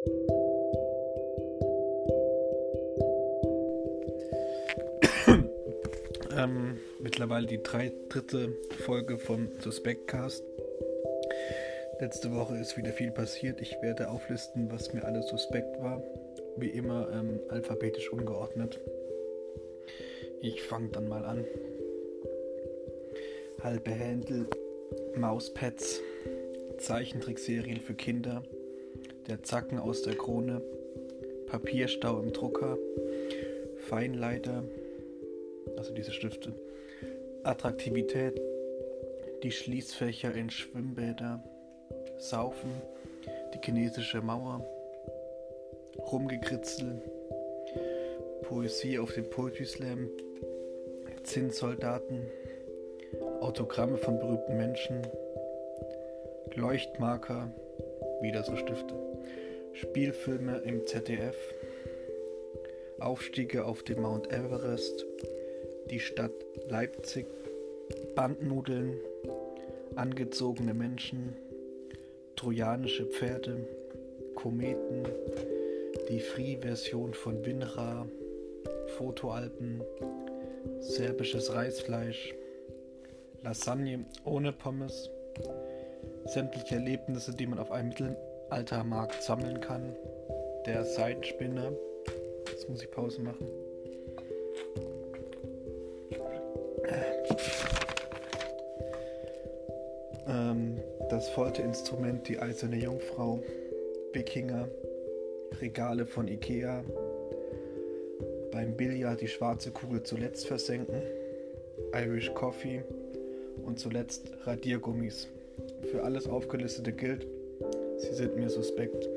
ähm, mittlerweile die drei, dritte Folge von Suspectcast. Letzte Woche ist wieder viel passiert. Ich werde auflisten, was mir alles suspekt war. Wie immer ähm, alphabetisch ungeordnet. Ich fange dann mal an. Halbe Händel, Mauspads, Zeichentrickserien für Kinder, der Zacken aus der Krone, Papierstau im Drucker, Feinleiter, also diese Stifte, Attraktivität, die Schließfächer in Schwimmbäder, Saufen, die chinesische Mauer, Rumgekritzel, Poesie auf dem Poetry Slam, Zinssoldaten, Autogramme von berühmten Menschen, Leuchtmarker, wieder so Stifte, Spielfilme im ZDF, Aufstiege auf dem Mount Everest, die Stadt Leipzig, Bandnudeln, angezogene Menschen, trojanische Pferde, Kometen, die Free-Version von Winra, Fotoalben, serbisches Reisfleisch, Lasagne ohne Pommes, sämtliche Erlebnisse, die man auf einem Mittelaltermarkt sammeln kann, der Seitenspinner, jetzt muss ich Pause machen. Ähm, das Folterinstrument, die eiserne Jungfrau, Wikinger, Regale von Ikea, beim Billard die schwarze Kugel zuletzt versenken, Irish Coffee und zuletzt Radiergummis. Für alles Aufgelistete gilt, sie sind mir suspekt.